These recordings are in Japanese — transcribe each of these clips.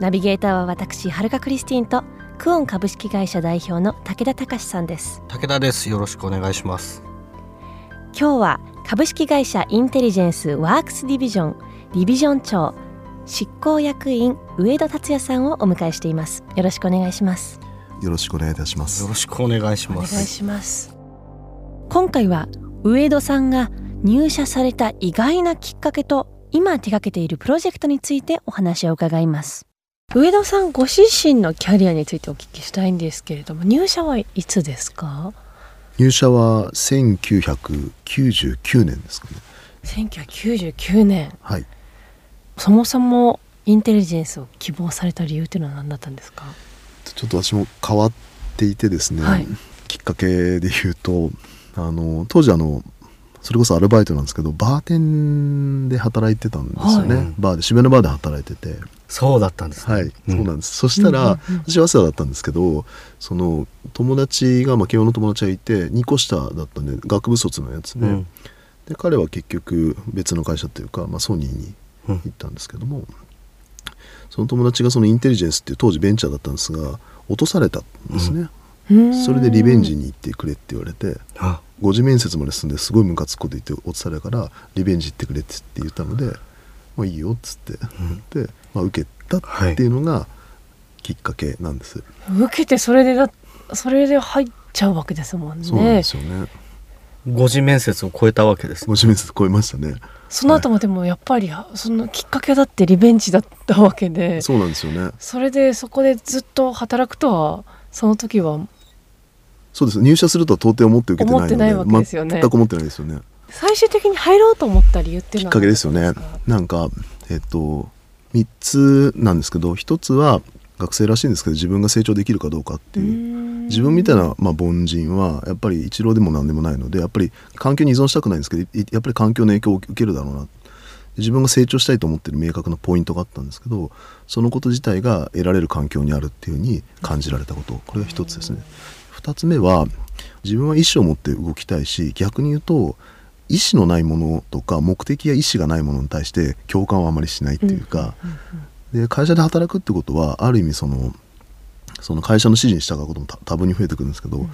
ナビゲーターは私はるかクリスティンとクオン株式会社代表の武田隆さんです。武田です。よろしくお願いします。今日は株式会社インテリジェンスワークスディビジョンディビジョン長執行役員上田達也さんをお迎えしています。よろしくお願いします。よろしくお願いいたします。よろしくお願いしお願いますします。今回は上戸さんが入社された意外なきっかけと今手掛けているプロジェクトについてお話を伺います上戸さんご自身のキャリアについてお聞きしたいんですけれども入社はいつですか？入社は1999年ですかね。1999年。はい。そもそもインテリジェンスを希望された理由っていうのは何だったんですか？ちょっと私も変わっていてですね、はい。きっかけで言うとあの当時あのそれこそアルバイトなんですけどバーテンで働いてたんですよね、はい。バーで渋谷のバーで働いててそうだったんですね。はい、ん。そうなんです。そしたら、うんうんうん。私は早稲田だったんですけどその友達が、まあ、慶応の友達がいて2個下だったんで学部卒のやつで,、うん。で彼は結局別の会社というか、まあ、ソニーにうん。行ったんですけども、その友達がそのインテリジェンスっていう当時ベンチャーだったんですが落とされたんですね、それでリベンジに行ってくれって言われてあ。5次面接まで進んですごいムカつくこと言って落とされたからリベンジ行ってくれって言ったので「まあいいよ」っつって、で、まあ、受けたっていうのがきっかけなんです、受けてそれでだそれで入っちゃうわけですもんね。そうなんですよね。五次面接を超えたわけです5次面接超えましたね。その後もでもやっぱりそのきっかけだってリベンジだったわけで。そうなんですよね。それでそこでずっと働くとはその時はそうです。入社するとは到底思って受けてないので思ってないわけですよね。全く思ってないですよね最終的に入ろうと思った理由っていうのはきっかけですよね。なんかえっと3つなんですけど1つは学生らしいんですけど自分が成長できるかどうかっていう。自分みたいな、まあ、凡人はやっぱり一郎でも何でもないのでやっぱり環境に依存したくないんですけどいやっぱり環境の影響を受けるだろうな。自分が成長したいと思ってる明確なポイントがあったんですけどそのこと自体が得られる環境にあるっていうふうに感じられたこと。これが一つですね。二つ目は自分は意思を持って動きたいし逆に言うと意思のないものとか目的や意思がないものに対して共感はあまりしないっていうか、で会社で働くってことはある意味そのその会社の指示に従うことも多多分に増えてくるんですけど、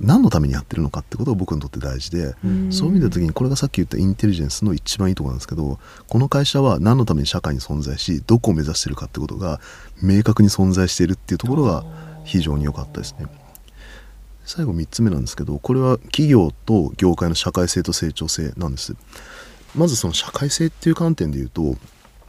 何のためにやってるのかってことが僕にとって大事で、ん。そういう意味で時にこれがさっき言ったインテリジェンスの一番いいところなんですけどこの会社は何のために社会に存在しどこを目指してるかってことが明確に存在しているっていうところが非常に良かったですね。最後3つ目なんですけどこれは企業と業界の社会性と成長性なんです。まずその社会性っていう観点で言うと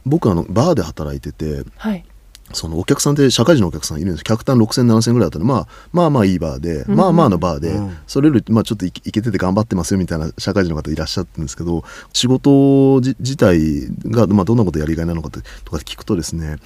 僕あのバーで働いててはい。そのお客さんって社会人のお客さんいるんです。客単6000、7000ぐらいだったら、まあ、まあまあいいバーで、うんまあまあのバーで、うん。それより、まあ、ちょっといけてて頑張ってますよみたいな社会人の方いらっしゃってるんですけど仕事じ自体が、まあ、どんなことやりがいなのかってとか聞くとですね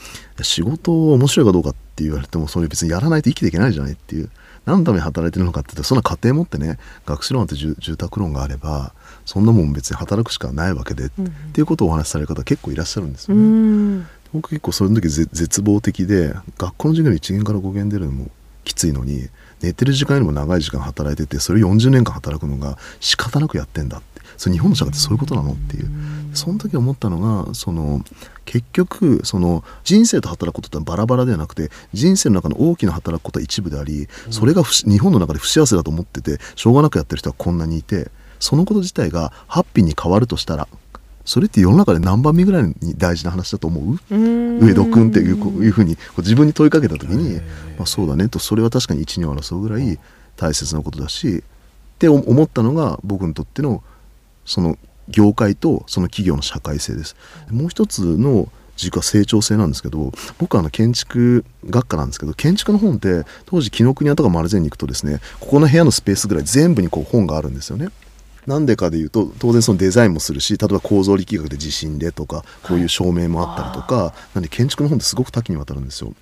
仕事面白いかどうかって言われてもそれ別にやらないと生きていけないじゃないっていう何のために働いてるのかって言ったらそんな家庭持ってね学士ローンって住住宅ローンがあればそんなもん別に働くしかないわけで、うんっていうことをお話しされる方結構いらっしゃるんですうよね。ん。僕結構その時ぜ絶望的で学校の授業に1限から5限出るのもきついのに寝てる時間よりも長い時間働いててそれを40年間働くのが仕方なくやってんだって。それ日本の社会ってそういうことなのっていう。その時思ったのがその結局その人生と働くことってバラバラではなくて人生の中の大きな働くことは一部でありそれが不日本の中で不幸せだと思っててしょうがなくやってる人はこんなにいてそのこと自体がハッピーに変わるとしたらそれって世の中で何番目ぐらいに大事な話だと思う？うん。上戸君っていうこういうふうに自分に問いかけた時に、まあ、そうだねとそれは確かに一二を争うぐらい大切なことだしって思思ったのが僕にとってのその業界とその企業の社会性です。もう一つの軸は成長性なんですけど僕はあの建築学科なんですけど建築の本って当時紀ノ国屋とか丸善に行くとですねここの部屋のスペースぐらい全部にこう本があるんですよね。なんでかでいうと当然そのデザインもするし例えば構造力学で地震でとかこういう照明もあったりとか、なんで建築の本ってすごく多岐にわたるんですよ。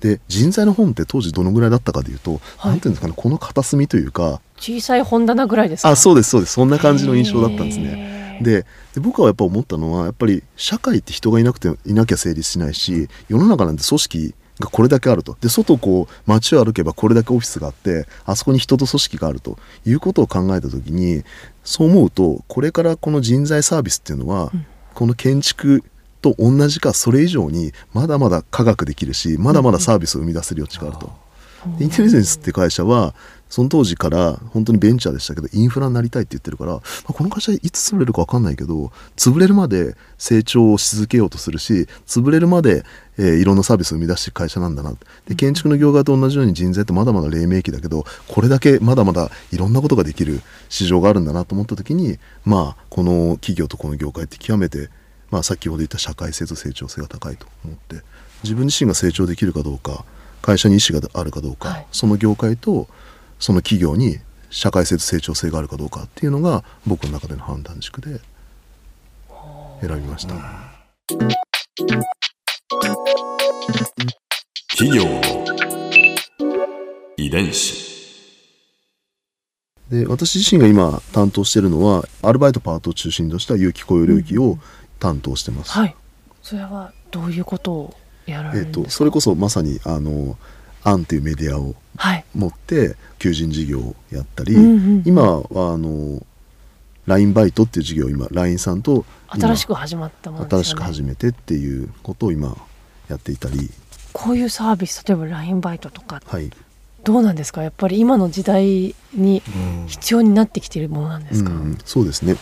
で人材の本って当時どのぐらいだったかでいうと、はいなんていうんですかねこの片隅というか小さい本棚ぐらいですか？あそうですそうですそんな感じの印象だったんですね。ね。でで僕はやっぱ思ったのはやっぱり社会って人がいなくていなきゃ成立しないし世の中なんて組織がこれだけあると。で外こう街を歩けばこれだけオフィスがあってあそこに人と組織があると。いうことを考えた時にそう思うとこれからこの人材サービスっていうのは、この建築と同じかそれ以上にまだまだ科学できるしまだまだサービスを生み出せる余地があると。でインテリジェンスって会社はその当時から本当にベンチャーでしたけどインフラになりたいって言ってるから、まあこの会社いつ潰れるか分かんないけど潰れるまで成長をし続けようとするし潰れるまで、えーいろんなサービスを生み出していく会社なんだな。で建築の業界と同じように人材ってまだまだ黎明期だけどこれだけまだまだいろんなことができる市場があるんだなと思った時にまあこの企業とこの業界って極めて、まあ、先ほど言った社会性と成長性が高いと思って自分自身が成長できるかどうか会社に意思があるかどうか、はいその業界とその企業に社会性と成長性があるかどうかっていうのが僕の中での判断軸で選びました。企業の遺伝子で私自身が今担当しているのはアルバイトパートを中心とした有機雇用領域を担当してます。はいそれはどういうことを？えっるんですか、とそれこそまさにあのアンっていうメディアをはい。持って求人事業をやったり、うんうん今はあの LINE バイトっていう事業を今 LINE さんと今新しく始まったものですよね。新しく始めてっていうことを今やっていたり、こういうサービス例えば LINE バイトとかはい、どうなんですか？やっぱり今の時代にうん。必要になってきているものなんですか、うん、そうですね。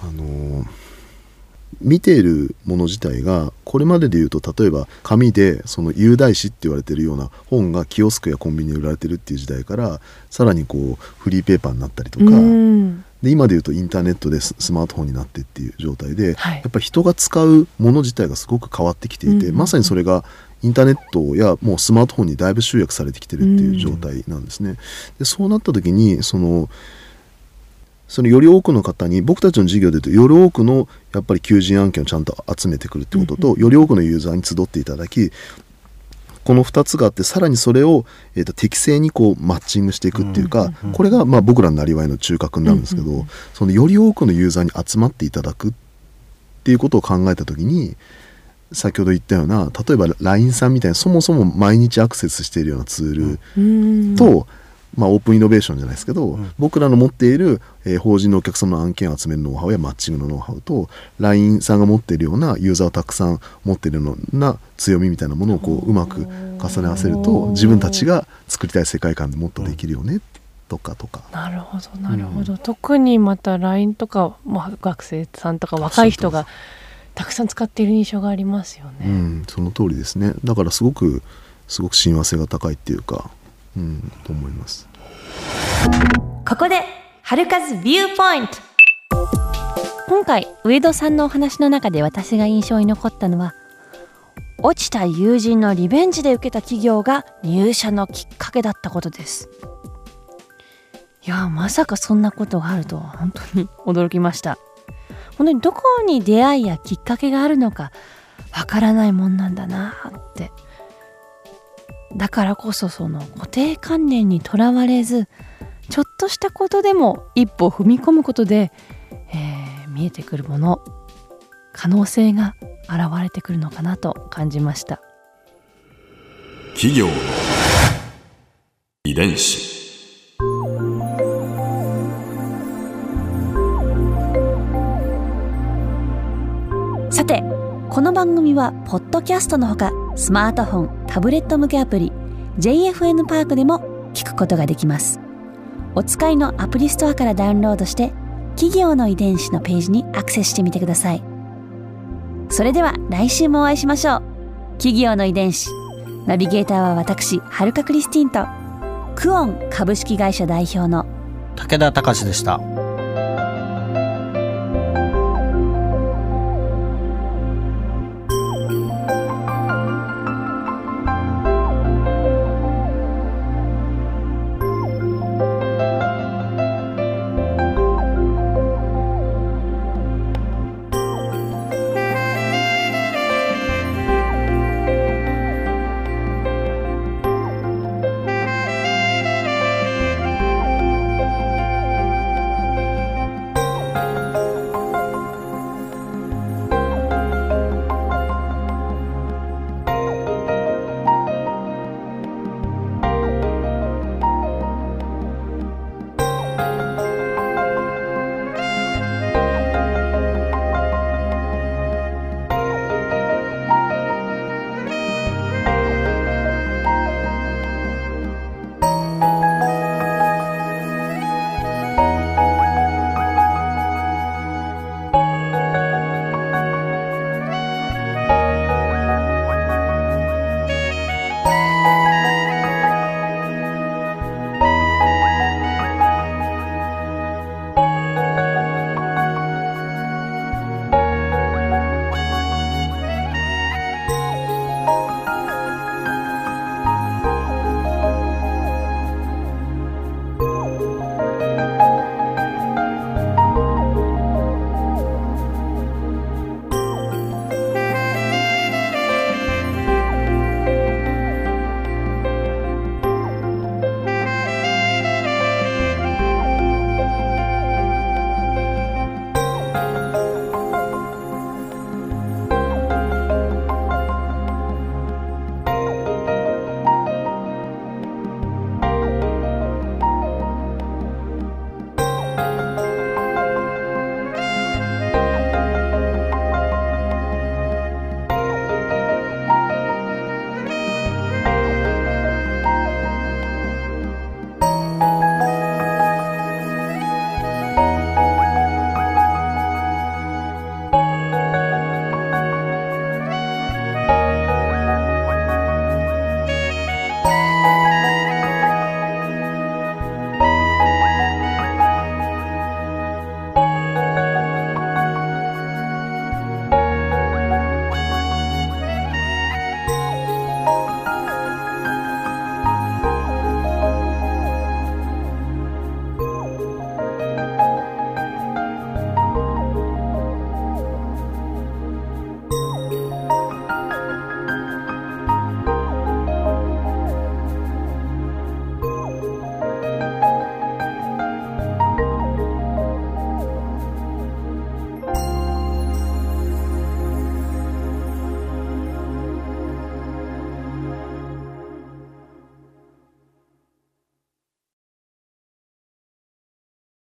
あのー見ているもの自体がこれまでで言うと例えば紙でその有題誌って言われてるような本がキオスクやコンビニで売られてるっていう時代からさらにこうフリーペーパーになったりとか、うん。で今で言うとインターネットでススマートフォンになってっていう状態で、はい。やっぱり人が使うもの自体がすごく変わってきていて、まさにそれがインターネットやもうスマートフォンにだいぶ集約されてきてるっていう状態なんですね。でそうなった時にそのそのより多くの方に僕たちの事業で言うとより多くのやっぱり求人案件をちゃんと集めてくるってことと、より多くのユーザーに集っていただきこの2つがあってさらにそれを、えーと適正にこうマッチングしていくっていうか、これがまあ僕らのなりわいの中核になるんですけど、そのより多くのユーザーに集まっていただくっていうことを考えた時に先ほど言ったような例えば LINE さんみたいにそもそも毎日アクセスしているようなツールうん。と、まあ、オープンイノベーションじゃないですけど、僕らの持っている、えー法人のお客様の案件を集めるノウハウやマッチングのノウハウと LINE さんが持っているようなユーザーをたくさん持っているような強みみたいなものをこううまく重ね合わせると自分たちが作りたい世界観でもっとできるよねとかとか。なるほどなるほど、特にまた LINE とか、まあ、学生さんとか若い人がたくさん使っている印象がありますよね。うん、その通りですね。だからすごくすごく親和性が高いっていうか、うん、と思います。ここで春風ビューポイント。今回上戸さんのお話の中で私が印象に残ったのは落ちた友人のリベンジで受けた企業が入社のきっかけだったことです。いやまさかそんなことがあるとは本当に驚きました。本当にどこに出会いやきっかけがあるのかわからないもんなんだなって。だからこそその固定観念にとらわれずちょっとしたことでも一歩踏み込むことで、えー見えてくるもの可能性が現れてくるのかなと感じました。企業の遺伝子。さてこの番組はポッドキャストのほかスマートフォンタブレット向けアプリ JFN パークでも聞くことができます。お使いのアプリストアからダウンロードして企業の遺伝子のページにアクセスしてみてください。それでは来週もお会いしましょう。企業の遺伝子。ナビゲーターは私はるかクリスティンとクオン株式会社代表の武田隆でした。